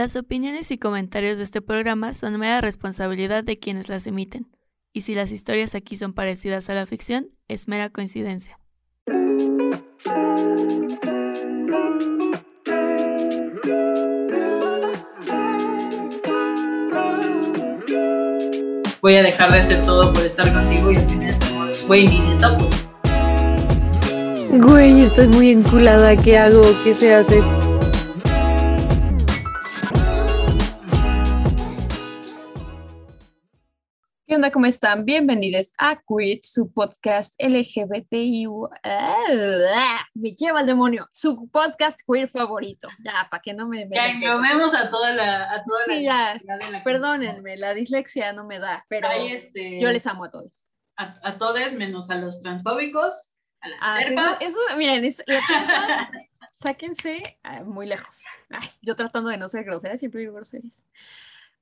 Las opiniones y comentarios de este programa son mera responsabilidad de quienes las emiten, y si las historias aquí son parecidas a la ficción, es mera coincidencia. Voy a dejar de hacer todo por estar contigo y al final es como, güey, ni neta. Güey, estoy muy enculada, ¿qué hago? ¿Qué se hace? ¿Qué onda? ¿Cómo están? Bienvenidos a Quit, su podcast LGBTI. Me lleva el demonio. Su podcast queer favorito. Ya, para que no me. Ya englobemos a toda la. A toda Sí, la, ya. la la- Perdónenme, la dislexia no me da, pero este, yo les amo a todos. a, a todos menos a los transfóbicos, a las Ah, sí, eso, eso, miren, es, las sáquense ah, muy lejos. Ay, yo tratando de no ser grosera, siempre digo groserías.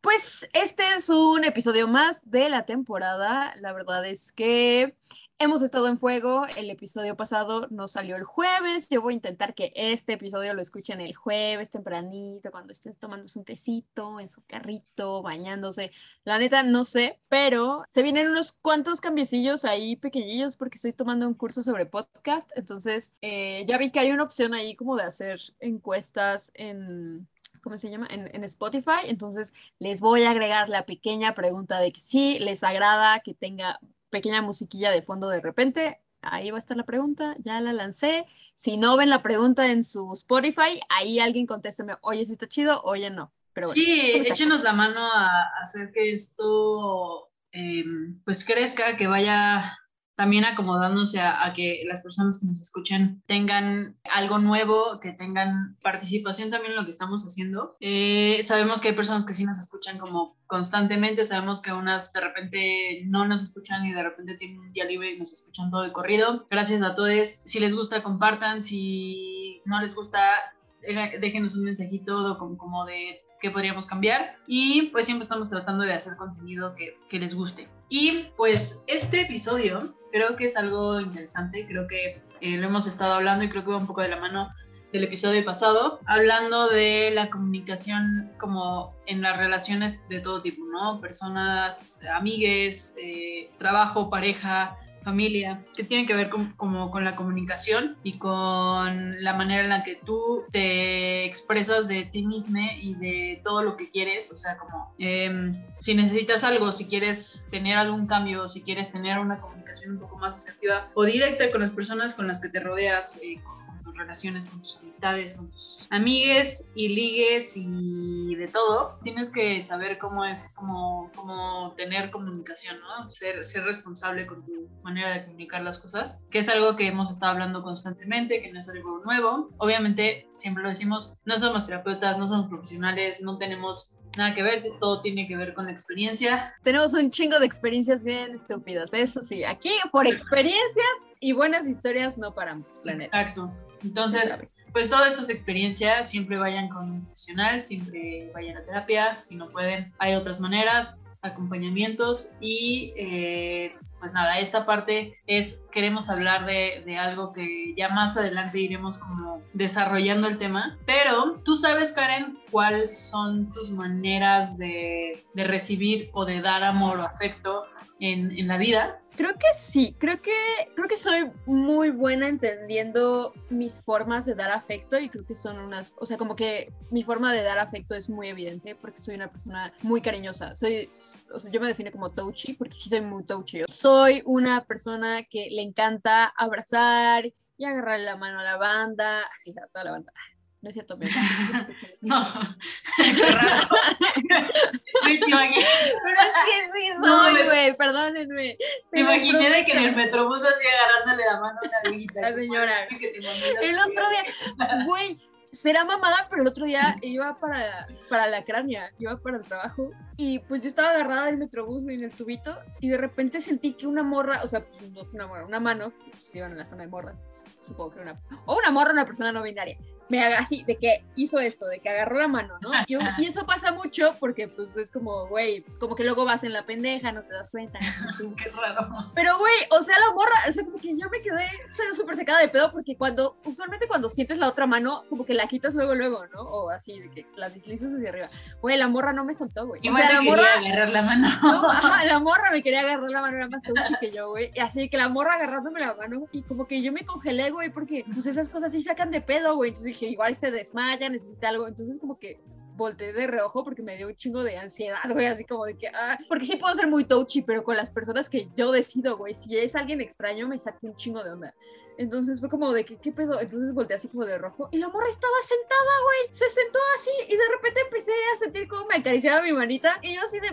Pues este es un episodio más de la temporada. La verdad es que hemos estado en fuego. El episodio pasado nos salió el jueves. Yo voy a intentar que este episodio lo escuchen el jueves tempranito, cuando estés tomándose un tecito en su carrito, bañándose. La neta, no sé, pero se vienen unos cuantos cambiecillos ahí pequeñillos porque estoy tomando un curso sobre podcast. Entonces, eh, ya vi que hay una opción ahí como de hacer encuestas en, ¿cómo se llama? En, en Spotify. Entonces, les voy a agregar la pequeña pregunta de que si les agrada que tenga pequeña musiquilla de fondo de repente. Ahí va a estar la pregunta, ya la lancé. Si no ven la pregunta en su Spotify, ahí alguien contésteme, oye, si está chido, oye, no. Pero bueno, sí, échenos la mano a, a hacer que esto eh, pues crezca, que vaya también acomodándose a, que las personas que nos escuchen tengan algo nuevo, que tengan participación también en lo que estamos haciendo. Eh, sabemos que hay personas que sí nos escuchan como constantemente, sabemos que unas de repente no nos escuchan y de repente tienen un día libre y nos escuchan todo de corrido. Gracias a todos. Si les gusta, compartan. Si no les gusta, déjenos un mensajito como de qué podríamos cambiar y pues siempre estamos tratando de hacer contenido que, que les guste. Y pues este episodio creo que es algo interesante, creo que eh, lo hemos estado hablando y creo que va un poco de la mano del episodio pasado, hablando de la comunicación como en las relaciones de todo tipo, ¿no? Personas, amigues, eh, trabajo, pareja, familia, que tienen que ver con, como con la comunicación y con la manera en la que tú te expresas de ti misma y de todo lo que quieres, o sea, como em, si necesitas algo, si quieres tener algún cambio, si quieres tener una comunicación un poco más asertiva o directa con las personas con las que te rodeas, eh, tus relaciones, con tus amistades, con tus amigues y ligues y de todo, tienes que saber cómo es, cómo, cómo tener comunicación, ¿no? Ser, ser responsable con tu manera de comunicar las cosas, que es algo que hemos estado hablando constantemente, que no es algo nuevo. Obviamente, siempre lo decimos, no somos terapeutas, no somos profesionales, no tenemos nada que ver, todo tiene que ver con la experiencia. Tenemos un chingo de experiencias bien estúpidas, eso sí. Aquí por experiencias y buenas historias no paramos, la neta. Exacto. Entonces, pues todo esto es experiencia, siempre vayan con un profesional, siempre vayan a terapia, si no pueden, hay otras maneras, acompañamientos y eh, pues nada, esta parte es, queremos hablar de, de algo que ya más adelante iremos como desarrollando el tema, pero tú sabes, Karen, cuáles son tus maneras de, de recibir o de dar amor o afecto en, en la vida. Creo que sí, creo que, creo que soy muy buena entendiendo mis formas de dar afecto y creo que son unas, o sea, como que mi forma de dar afecto es muy evidente porque soy una persona muy cariñosa. Soy, o sea, yo me defino como touchy porque sí soy muy touchy. Soy una persona que le encanta abrazar y agarrarle la mano a la banda, así a toda la banda. No es cierto, mamá, No, qué raro. Pero es que sí soy, me- güey, perdónenme. Te imaginé de que en el metrobús así agarrándole la mano a una viejita. La señora. Que te imaginas El otro día, güey, será mamada, pero el otro día iba para, para la cránea, iba para el trabajo y pues yo estaba agarrada del metrobús en el tubito y de repente sentí que una morra, o sea, pues, una morra, una mano, pues iban en la zona de morra, supongo que una, o una morra, una persona no binaria, me haga así, de que hizo esto, de que agarró la mano, ¿no? Y, y eso pasa mucho porque pues es como, güey, como que luego vas en la pendeja, no te das cuenta. Qué raro. Pero, güey, o sea, la morra, o sea, como que yo me quedé súper secada de pedo porque cuando, usualmente cuando sientes la otra mano, como que la quitas luego, luego, ¿no? O así, de que la deslizas hacia arriba. Güey, la morra no me soltó, güey. Igual o sea, la morra... agarrar la mano. No, ajá, la morra me quería agarrar la mano, era más touchy que yo, güey. Y así que la morra agarrándome la mano y como que yo me congelé, güey, porque pues esas cosas sí sacan de pedo, güey. Entonces dije, igual se desmaya, necesita algo. Entonces como que volteé de reojo porque me dio un chingo de ansiedad, güey, así como de que, ah, porque sí puedo ser muy touchy, pero con las personas que yo decido, güey, si es alguien extraño, me saca un chingo de onda. Entonces fue como de que, ¿qué pedo? Entonces volteé así como de rojo y la morra estaba sentada, güey. Se sentó así y de repente empecé a sentir como me acariciaba mi manita y yo así de,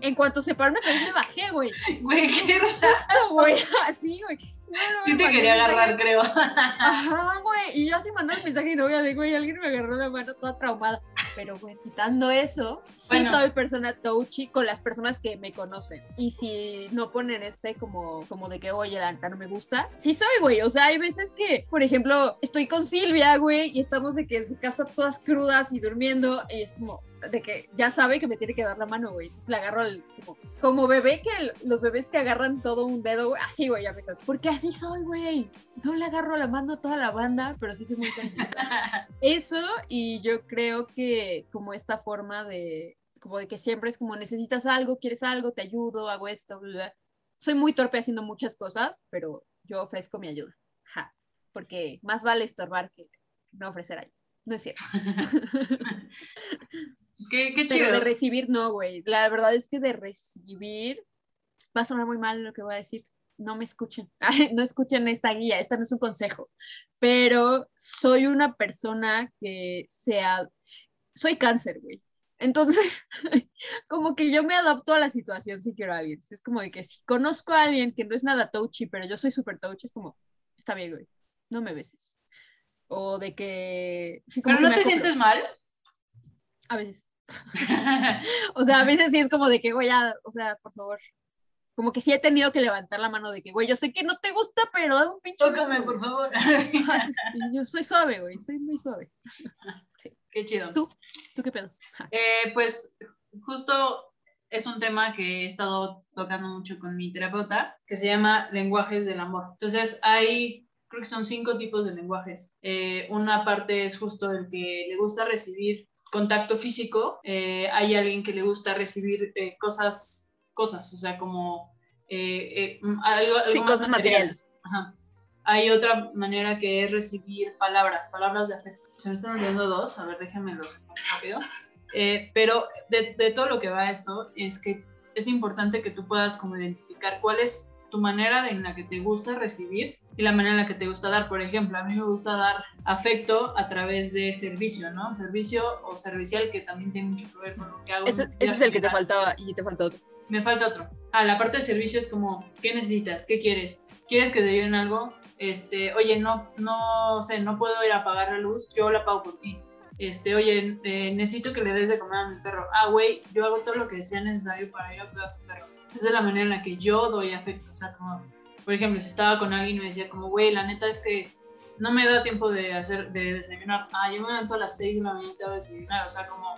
en cuanto se paró me bajé, güey. Güey, qué susto, güey. Así, güey. No, no, sí te quería agarrar, creo. Ajá, güey. Y yo así mandé el mensaje y novia de, güey, alguien me agarró la mano toda traumada. Pero, güey, quitando eso, sí soy persona touchy con las personas que me conocen. Y si no ponen este como, como de que, oye, la alta no me gusta, sí soy, güey. O sea, hay veces que, por ejemplo, estoy con Silvia, güey, y estamos de que en su casa todas crudas y durmiendo, y es como, de que ya sabe que me tiene que dar la mano, güey. Entonces le agarro el, como, como bebé que el, los bebés que agarran todo un dedo, güey. Así, güey, caso. Porque así soy, güey. No le agarro la mano a toda la banda, pero sí soy muy tranquila. Eso, y yo creo que como esta forma de, como de que siempre es como necesitas algo, quieres algo, te ayudo, hago esto, bla, bla. Soy muy torpe haciendo muchas cosas, pero yo ofrezco mi ayuda. Ja. Porque más vale estorbar que no ofrecer ayuda. No es cierto. Qué, qué chido. Pero de recibir, no, güey. La verdad es que de recibir, va a sonar muy mal lo que voy a decir. No me escuchen. no escuchen esta guía. Esta no es un consejo. Pero soy una persona que sea. Soy cáncer, güey. Entonces, como que yo me adapto a la situación si quiero a alguien. Es como de que si conozco a alguien que no es nada touchy, pero yo soy súper touchy, es como, está bien, güey. No me beses. O de que. Sí, como ¿Pero que no te sientes mal? A veces. o sea, a veces sí es como de que, güey, ya, o sea, por favor. Como que sí he tenido que levantar la mano de que, güey, yo sé que no te gusta, pero da un pinche. Tócame, por favor. yo soy suave, güey, soy muy suave. Sí. Qué chido. ¿Tú? ¿Tú qué pedo? Eh, pues justo es un tema que he estado tocando mucho con mi terapeuta, que se llama lenguajes del amor. Entonces, hay, creo que son cinco tipos de lenguajes. Eh, una parte es justo el que le gusta recibir contacto físico, eh, hay alguien que le gusta recibir eh, cosas, cosas, o sea, como algo, algo sí, cosas materiales. Ajá. Hay otra manera que es recibir palabras, palabras de afecto. Se me están olvidando dos, a ver, déjenme los rápido. pero de, de todo lo que va esto es que es importante que tú puedas como identificar cuál es tu manera en la que te gusta recibir y la manera en la que te gusta dar. Por ejemplo, a mí me gusta dar afecto a través de servicio, ¿no? Servicio o servicial que también tiene mucho que ver con lo que hago. Ese, ese es el que te faltaba y te falta otro. Me falta otro. Ah, la parte de servicio es como, ¿qué necesitas? ¿Qué quieres? ¿Quieres que te ayuden algo? Este, oye, no, no sé, no puedo ir a apagar la luz, yo la pago por ti. Este, oye, eh, necesito que le des de comer a mi perro. Ah, güey, yo hago todo lo que sea necesario para ir a cuidar a tu perro. Esa es la manera en la que yo doy afecto. O sea, como, por ejemplo, si estaba con alguien y me decía como, güey, la neta es que no me da tiempo de hacer, de desayunar. Ah, yo me levanto a las 6 de la mañana y te voy a desayunar. O sea, como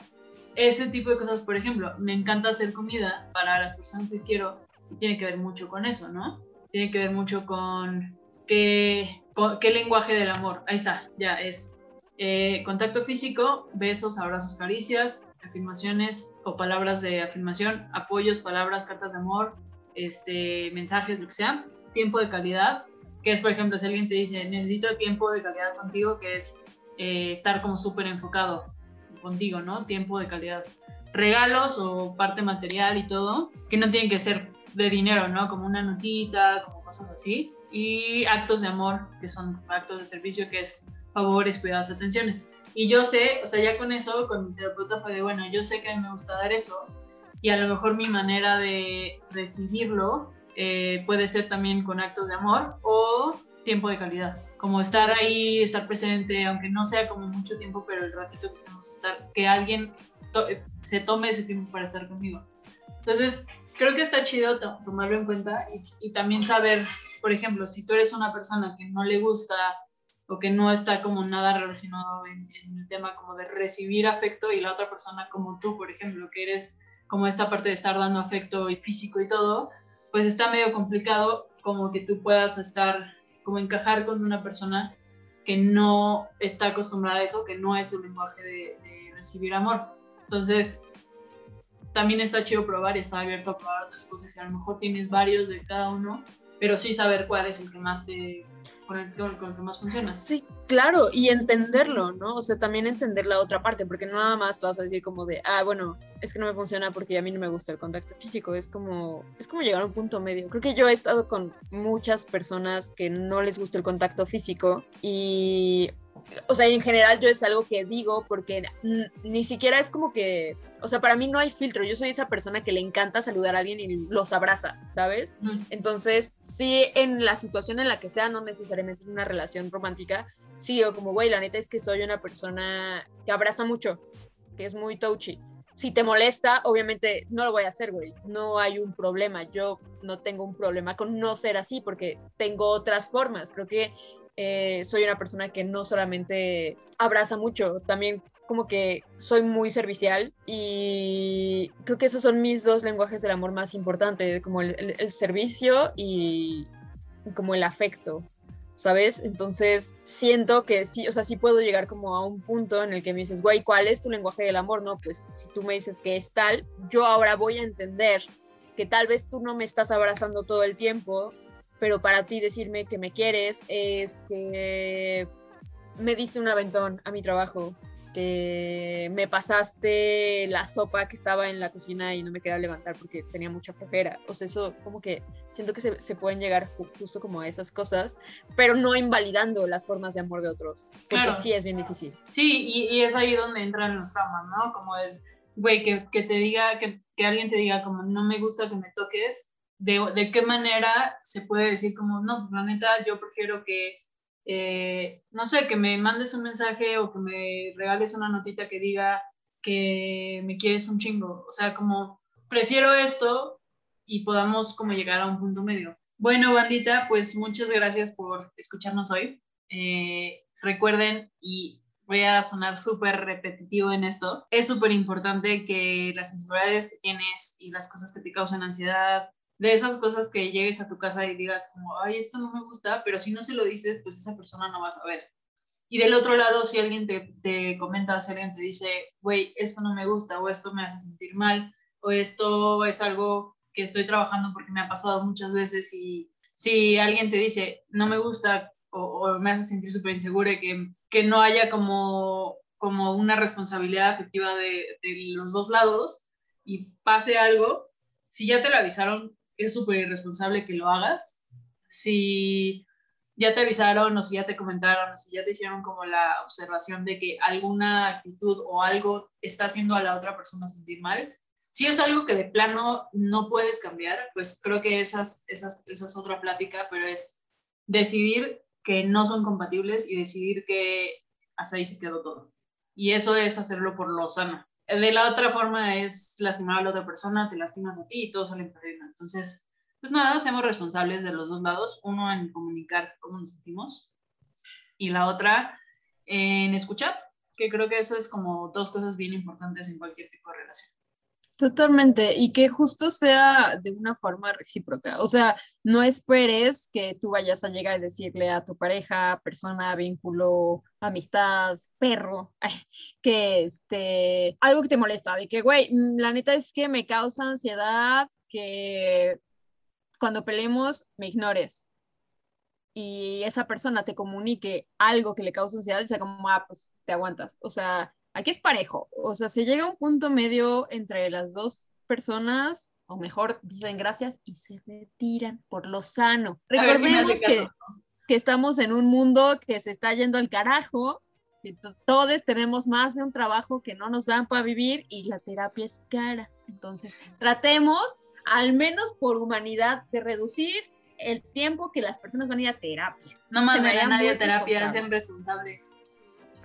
ese tipo de cosas, por ejemplo, me encanta hacer comida para las personas que quiero y tiene que ver mucho con eso, ¿no? Tiene que ver mucho con qué, qué lenguaje del amor. Ahí está, ya es eh, contacto físico, besos, abrazos, caricias, afirmaciones o palabras de afirmación, apoyos, palabras, cartas de amor, este, mensajes, lo que sea, tiempo de calidad, que es, por ejemplo, si alguien te dice, necesito tiempo de calidad contigo, que es eh, estar como súper enfocado contigo, ¿no? Tiempo de calidad. Regalos o parte material y todo, que no tienen que ser de dinero, ¿no? Como una notita, como cosas así. Y actos de amor, que son actos de servicio, que es favores, cuidados, atenciones. Y yo sé, o sea, ya con eso, con mi terapeuta fue de, bueno, yo sé que a mí me gusta dar eso, y a lo mejor mi manera de recibirlo eh, puede ser también con actos de amor o tiempo de calidad. Como estar ahí, estar presente, aunque no sea como mucho tiempo, pero el ratito que estemos estar, que alguien to se tome ese tiempo para estar conmigo. Entonces, creo que está chido tomarlo en cuenta y, y, también saber, por ejemplo, si tú eres una persona que no le gusta o que no está como nada relacionado en, en, el tema como de recibir afecto y la otra persona como tú, por ejemplo, que eres como esta parte de estar dando afecto y físico y todo, pues está medio complicado como que tú puedas estar, como encajar con una persona que no está acostumbrada a eso, que no es su lenguaje de, de recibir amor. Entonces, también está chido probar y está abierto a probar otras cosas y a lo mejor tienes varios de cada uno, pero sí saber cuál es el que más te, con el, con el que más funciona. Sí, claro, y entenderlo, ¿no? O sea, también entender la otra parte, porque no nada más vas a decir como de, ah, bueno, es que no me funciona porque a mí no me gusta el contacto físico, es como, es como llegar a un punto medio. Creo que yo he estado con muchas personas que no les gusta el contacto físico y o sea, en general yo es algo que digo porque ni siquiera es como que, o sea, para mí no hay filtro, yo soy esa persona que le encanta saludar a alguien y los abraza, ¿sabes? Entonces, sí, en la situación en la que sea, no necesariamente en una relación romántica, sí digo como, güey, la neta es que soy una persona que abraza mucho, que es muy touchy. Si te molesta, obviamente no lo voy a hacer, güey. No hay un problema. Yo no tengo un problema con no ser así porque tengo otras formas. Creo que eh, soy una persona que no solamente abraza mucho, también como que soy muy servicial y creo que esos son mis dos lenguajes del amor más importantes, como el, servicio y como el afecto. ¿Sabes? Entonces siento que sí, o sea, sí puedo llegar como a un punto en el que me dices, güey, ¿cuál es tu lenguaje del amor? No, pues si tú me dices que es tal, yo ahora voy a entender que tal vez tú no me estás abrazando todo el tiempo pero para ti decirme que me quieres es que me diste un aventón a mi trabajo, que me pasaste la sopa que estaba en la cocina y no me quería levantar porque tenía mucha flojera. O sea, eso como que siento que se, se pueden llegar justo como a esas cosas, pero no invalidando las formas de amor de otros, porque sí es bien difícil. Sí, y, y, es ahí donde entran los traumas, ¿no? Como el, güey, que, que, te diga, que, que alguien te diga como no me gusta que me toques, de, qué manera se puede decir como, no, la neta, yo prefiero que, eh, no sé, que me mandes un mensaje o que me regales una notita que diga que me quieres un chingo. O sea, como, prefiero esto y podamos como llegar a un punto medio. Bueno, bandita, pues muchas gracias por escucharnos hoy. Eh, recuerden, y voy a sonar súper repetitivo en esto, es súper importante que las inseguridades que tienes y las cosas que te causan ansiedad, de esas cosas que llegues a tu casa y digas como, ay, esto no me gusta, pero si no se lo dices, pues esa persona no va a saber. Y del otro lado, si alguien te, te comenta, si alguien te dice, güey, esto no me gusta, o esto me hace sentir mal, o esto es algo que estoy trabajando porque me ha pasado muchas veces, y si alguien te dice, no me gusta, o, me hace sentir súper insegura, que, que no haya como, como una responsabilidad afectiva de, de los dos lados, y pase algo, si ya te lo avisaron, es súper irresponsable que lo hagas. Si ya te avisaron o si ya te comentaron o si ya te hicieron como la observación de que alguna actitud o algo está haciendo a la otra persona sentir mal, si es algo que de plano no puedes cambiar, pues creo que esas, esas, esa es otra plática, pero es decidir que no son compatibles y decidir que hasta ahí se quedó todo. Y eso es hacerlo por lo sano de la otra forma es lastimar a la otra persona, te lastimas a ti y todos salen perdiendo. Entonces, pues nada, seamos responsables de los dos lados, uno en comunicar cómo nos sentimos y la otra en escuchar, que creo que eso es como dos cosas bien importantes en cualquier tipo de relación. Totalmente, y que justo sea de una forma recíproca. O sea, no esperes que tú vayas a llegar y decirle a tu pareja, persona, vínculo, amistad, perro, que este, algo que te molesta, de que, güey, mm, la neta es que me causa ansiedad que cuando peleemos me ignores y esa persona te comunique algo que le causa ansiedad y sea como, ah, pues te aguantas. O sea, aquí es parejo, o sea, se llega a un punto medio entre las dos personas, o mejor dicen gracias y se retiran por lo sano. Recordemos que, que estamos en un mundo que se está yendo al carajo, que todos tenemos más de un trabajo que no nos dan para vivir y la terapia es cara. Entonces, tratemos, al menos por humanidad, de reducir el tiempo que las personas van a ir a terapia. No mandaré a nadie a terapia, sean responsables.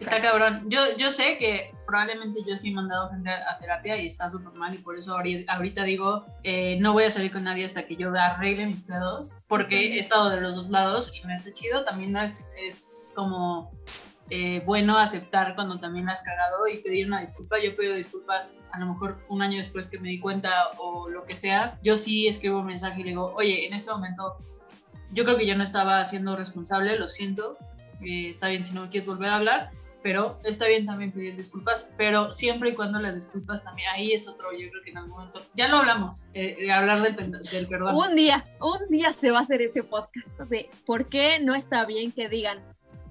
Está cabrón. Yo, yo sé que probablemente yo sí he mandado gente a, terapia y está súper mal y por eso ahorita, digo, eh, no voy a salir con nadie hasta que yo arregle mis pedos, porque he estado de los dos lados y no está chido. También no es, es como eh, bueno aceptar cuando también has cagado y pedir una disculpa. Yo pido disculpas a lo mejor un año después que me di cuenta o lo que sea. Yo sí escribo un mensaje y le digo, oye, en este momento yo creo que yo no estaba siendo responsable, lo siento. Eh, está bien si no quieres volver a hablar, pero está bien también pedir disculpas, pero siempre y cuando las disculpas también, ahí es otro, yo creo que en algún momento, ya lo hablamos, eh, de hablar del, del, perdón. Un día, un día se va a hacer ese podcast de por qué no está bien que digan,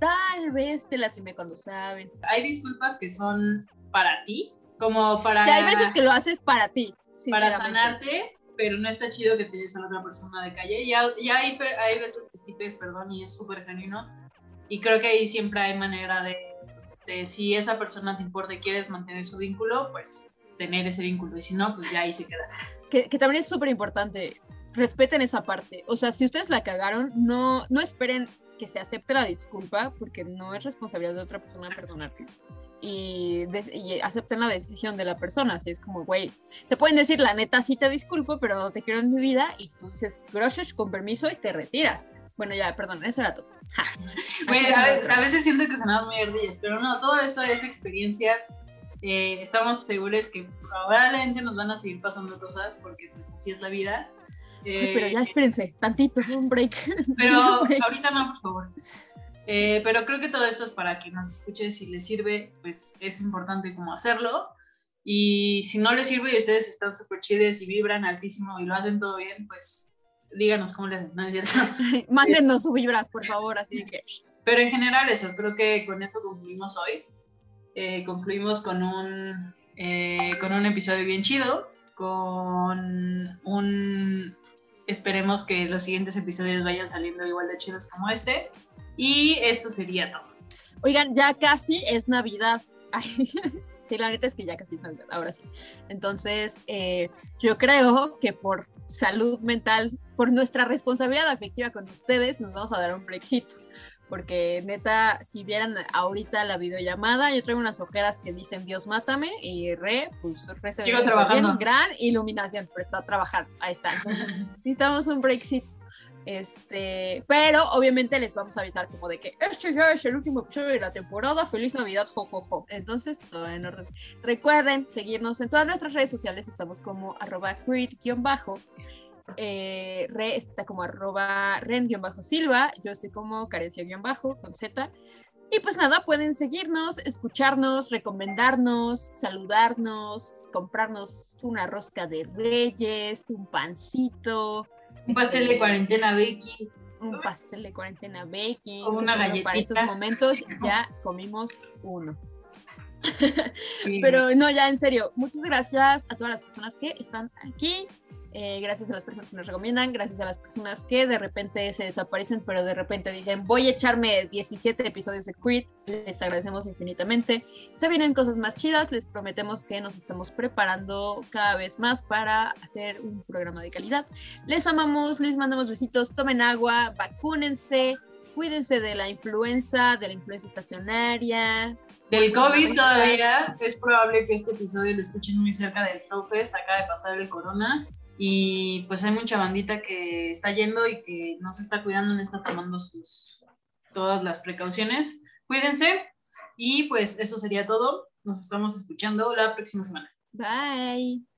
tal vez te lastimé cuando saben. Hay disculpas que son para ti, como para... hay veces que lo haces para ti. Para sanarte, pero no está chido que te des a la otra persona de calle. Ya, ya hay, hay veces que sí pides perdón y es súper genuino. Y creo que ahí siempre hay manera de, de, si esa persona te importa y quieres mantener su vínculo, pues tener ese vínculo. Y si no, pues ya ahí se queda. Que, que también es súper importante. Respeten esa parte. O sea, si ustedes la cagaron, no, no esperen que se acepte la disculpa, porque no es responsabilidad de otra persona perdonarles. Y, y, acepten la decisión de la persona. Así es como, güey, te pueden decir, la neta, sí te disculpo, pero no te quiero en mi vida. Y entonces, grosos, con permiso, y te retiras. Bueno, ya, perdón, eso era todo. a, veces siento que sonamos muy ardillas, pero no, todo esto es experiencias. Eh, estamos seguros que probablemente nos van a seguir pasando cosas, porque pues así es la vida pero ya eh, espérense, tantito, un break. Pero ahorita no, por favor. Eh, pero creo que todo esto es para que nos escuche, si les sirve, pues es importante como hacerlo. Y si no les sirve y ustedes están súper chides y vibran altísimo y lo hacen todo bien, pues díganos cómo les no es cierto. Mándenos su vibra, por favor, así que. Pero en general eso, creo que con eso concluimos hoy. Eh, concluimos con un, con un episodio bien chido, con un Esperemos que los siguientes episodios vayan saliendo igual de chidos como este. Y eso sería todo. Oigan, ya casi es Navidad. sí, la neta es que ya casi ahora sí. Entonces, eh, yo creo que por salud mental, por nuestra responsabilidad afectiva con ustedes, nos vamos a dar un brexito porque neta, si vieran ahorita la videollamada, yo traigo unas ojeras que dicen Dios mátame y re, pues re se ve bien, gran iluminación, pero está trabajando, ahí está. Entonces, necesitamos un Brexit. Este, pero obviamente les vamos a avisar como de que este ya es el último episodio de la temporada, feliz Navidad, jojojo. Entonces, todo en orden. Recuerden seguirnos en todas nuestras redes sociales, estamos como arroba bajo eh, está como arroba ren-silva, yo estoy como carencia-bajo con Z. Y pues nada, pueden seguirnos, escucharnos, recomendarnos, saludarnos, comprarnos una rosca de reyes, un pancito. Un pastel de este, cuarentena baking. Un pastel de cuarentena baking. O una galletita. Para estos momentos ya comimos uno. Pero no, ya en serio, muchas gracias a todas las personas que están aquí. Eh, gracias a las personas que nos recomiendan, gracias a las personas que de repente se desaparecen, pero de repente dicen, voy a echarme 17 episodios de Creed, les agradecemos infinitamente. Se vienen cosas más chidas, les prometemos que nos estamos preparando cada vez más para hacer un programa de calidad. Les amamos, les mandamos besitos, tomen agua, vacúnense, cuídense de la influenza, de la influenza estacionaria, del COVID todavía es probable que este episodio lo escuchen muy cerca del Flowfest, acaba de pasar el corona y pues hay mucha bandita que está yendo y que no se está cuidando, no está tomando sus, todas las precauciones. Cuídense y pues eso sería todo. Nos estamos escuchando la próxima semana. Bye.